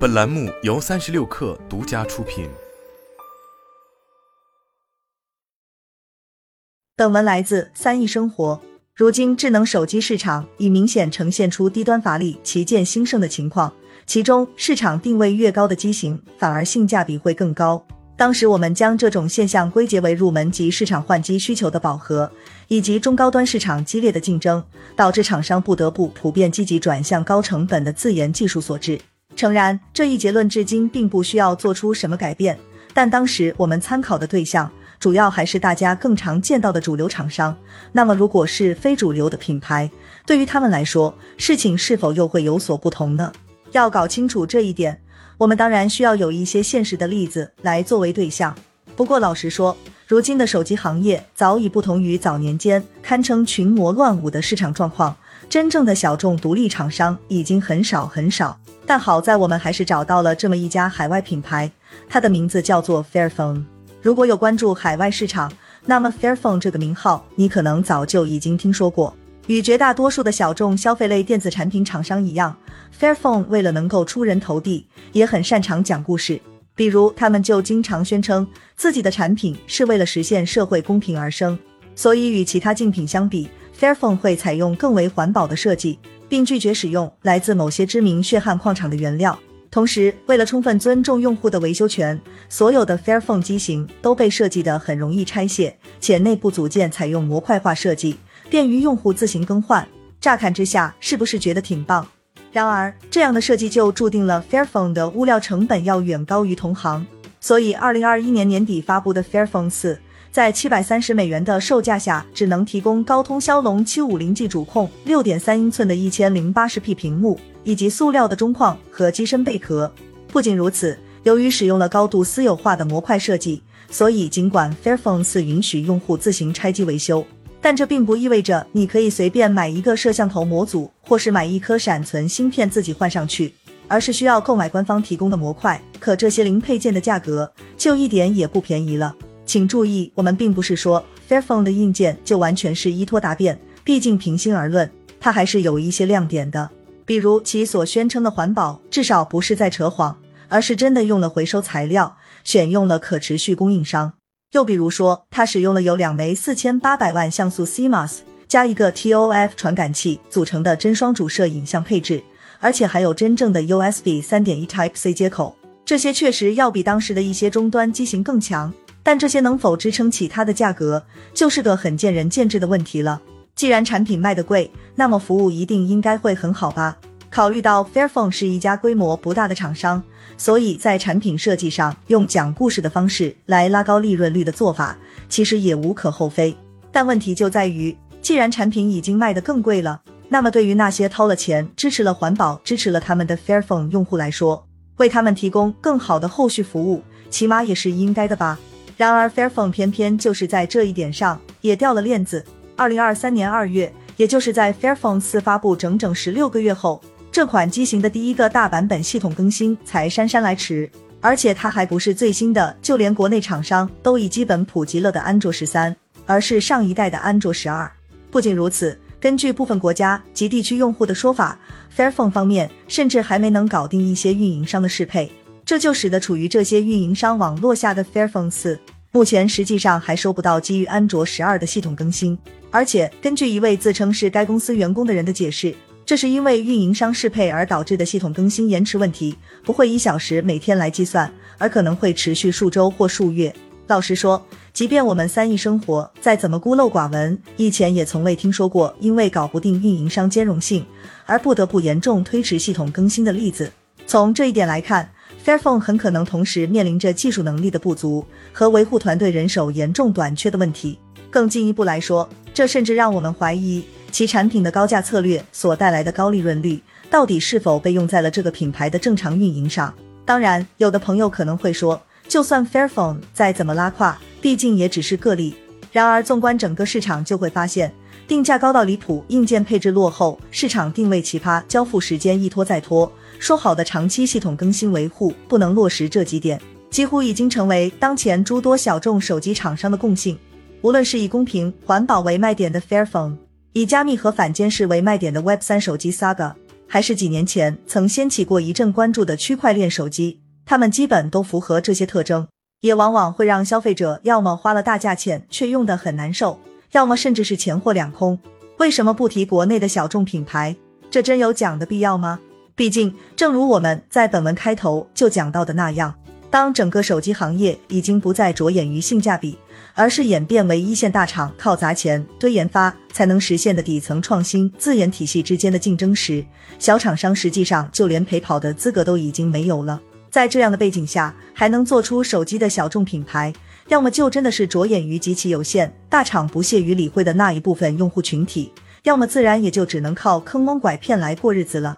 本栏目由三十六氪独家出品。本文来自三亿生活。如今，智能手机市场已明显呈现出低端乏力、旗舰兴盛的情况，其中市场定位越高的机型，反而性价比会更高。当时我们将这种现象归结为入门级市场换机需求的饱和，以及中高端市场激烈的竞争，导致厂商不得不普遍积极转向高成本的自研技术所致。诚然，这一结论至今并不需要做出什么改变，但当时我们参考的对象主要还是大家更常见到的主流厂商。那么，如果是非主流的品牌，对于他们来说，事情是否又会有所不同呢？要搞清楚这一点。我们当然需要有一些现实的例子来作为对象。不过老实说，如今的手机行业早已不同于早年间堪称群魔乱舞的市场状况，真正的小众独立厂商已经很少很少。但好在我们还是找到了这么一家海外品牌，它的名字叫做 Fairphone。如果有关注海外市场，那么 Fairphone 这个名号你可能早就已经听说过。与绝大多数的小众消费类电子产品厂商一样，Fairphone 为了能够出人头地，也很擅长讲故事。比如，他们就经常宣称自己的产品是为了实现社会公平而生。所以，与其他竞品相比，Fairphone 会采用更为环保的设计，并拒绝使用来自某些知名血汗矿场的原料。同时，为了充分尊重用户的维修权，所有的 Fairphone 机型都被设计得很容易拆卸，且内部组件采用模块化设计。便于用户自行更换，乍看之下是不是觉得挺棒？然而，这样的设计就注定了 Fairphone 的物料成本要远高于同行。所以，二零二一年年底发布的 Fairphone 四，在七百三十美元的售价下，只能提供高通骁龙七五零 G 主控、六点三英寸的一千零八十 P 屏幕，以及塑料的中框和机身贝壳。不仅如此，由于使用了高度私有化的模块设计，所以尽管 Fairphone 四允许用户自行拆机维修。但这并不意味着你可以随便买一个摄像头模组，或是买一颗闪存芯片自己换上去，而是需要购买官方提供的模块。可这些零配件的价格就一点也不便宜了。请注意，我们并不是说 Fairphone 的硬件就完全是依托答辩，毕竟平心而论，它还是有一些亮点的。比如其所宣称的环保，至少不是在扯谎，而是真的用了回收材料，选用了可持续供应商。又比如说，它使用了由两枚四千八百万像素 CMOS 加一个 TOF 传感器组成的真双主摄影像配置，而且还有真正的 USB 三点一 Type C 接口。这些确实要比当时的一些终端机型更强，但这些能否支撑起它的价格，就是个很见仁见智的问题了。既然产品卖得贵，那么服务一定应该会很好吧？考虑到 Fairphone 是一家规模不大的厂商，所以在产品设计上用讲故事的方式来拉高利润率的做法，其实也无可厚非。但问题就在于，既然产品已经卖得更贵了，那么对于那些掏了钱支持了环保、支持了他们的 Fairphone 用户来说，为他们提供更好的后续服务，起码也是应该的吧。然而 Fairphone 偏偏就是在这一点上也掉了链子。二零二三年二月，也就是在 Fairphone 四发布整整十六个月后。这款机型的第一个大版本系统更新才姗姗来迟，而且它还不是最新的，就连国内厂商都已基本普及了的安卓十三，而是上一代的安卓十二。不仅如此，根据部分国家及地区用户的说法，Fairphone 方面甚至还没能搞定一些运营商的适配，这就使得处于这些运营商网络下的 Fairphone 四，目前实际上还收不到基于安卓十二的系统更新。而且根据一位自称是该公司员工的人的解释。这是因为运营商适配而导致的系统更新延迟问题，不会以小时每天来计算，而可能会持续数周或数月。老实说，即便我们三亿生活再怎么孤陋寡闻，以前也从未听说过因为搞不定运营商兼容性而不得不严重推迟系统更新的例子。从这一点来看，Fairphone 很可能同时面临着技术能力的不足和维护团队人手严重短缺的问题。更进一步来说，这甚至让我们怀疑。其产品的高价策略所带来的高利润率，到底是否被用在了这个品牌的正常运营上？当然，有的朋友可能会说，就算 Fairphone 再怎么拉胯，毕竟也只是个例。然而，纵观整个市场，就会发现，定价高到离谱，硬件配置落后，市场定位奇葩，交付时间一拖再拖，说好的长期系统更新维护不能落实，这几点几乎已经成为当前诸多小众手机厂商的共性。无论是以公平环保为卖点的 Fairphone。以加密和反监视为卖点的 Web 三手机 Saga，还是几年前曾掀起过一阵关注的区块链手机，它们基本都符合这些特征，也往往会让消费者要么花了大价钱却用得很难受，要么甚至是钱货两空。为什么不提国内的小众品牌？这真有讲的必要吗？毕竟，正如我们在本文开头就讲到的那样，当整个手机行业已经不再着眼于性价比，而是演变为一线大厂靠砸钱堆研发才能实现的底层创新自研体系之间的竞争时，小厂商实际上就连陪跑的资格都已经没有了。在这样的背景下，还能做出手机的小众品牌，要么就真的是着眼于极其有限、大厂不屑于理会的那一部分用户群体，要么自然也就只能靠坑蒙拐骗来过日子了。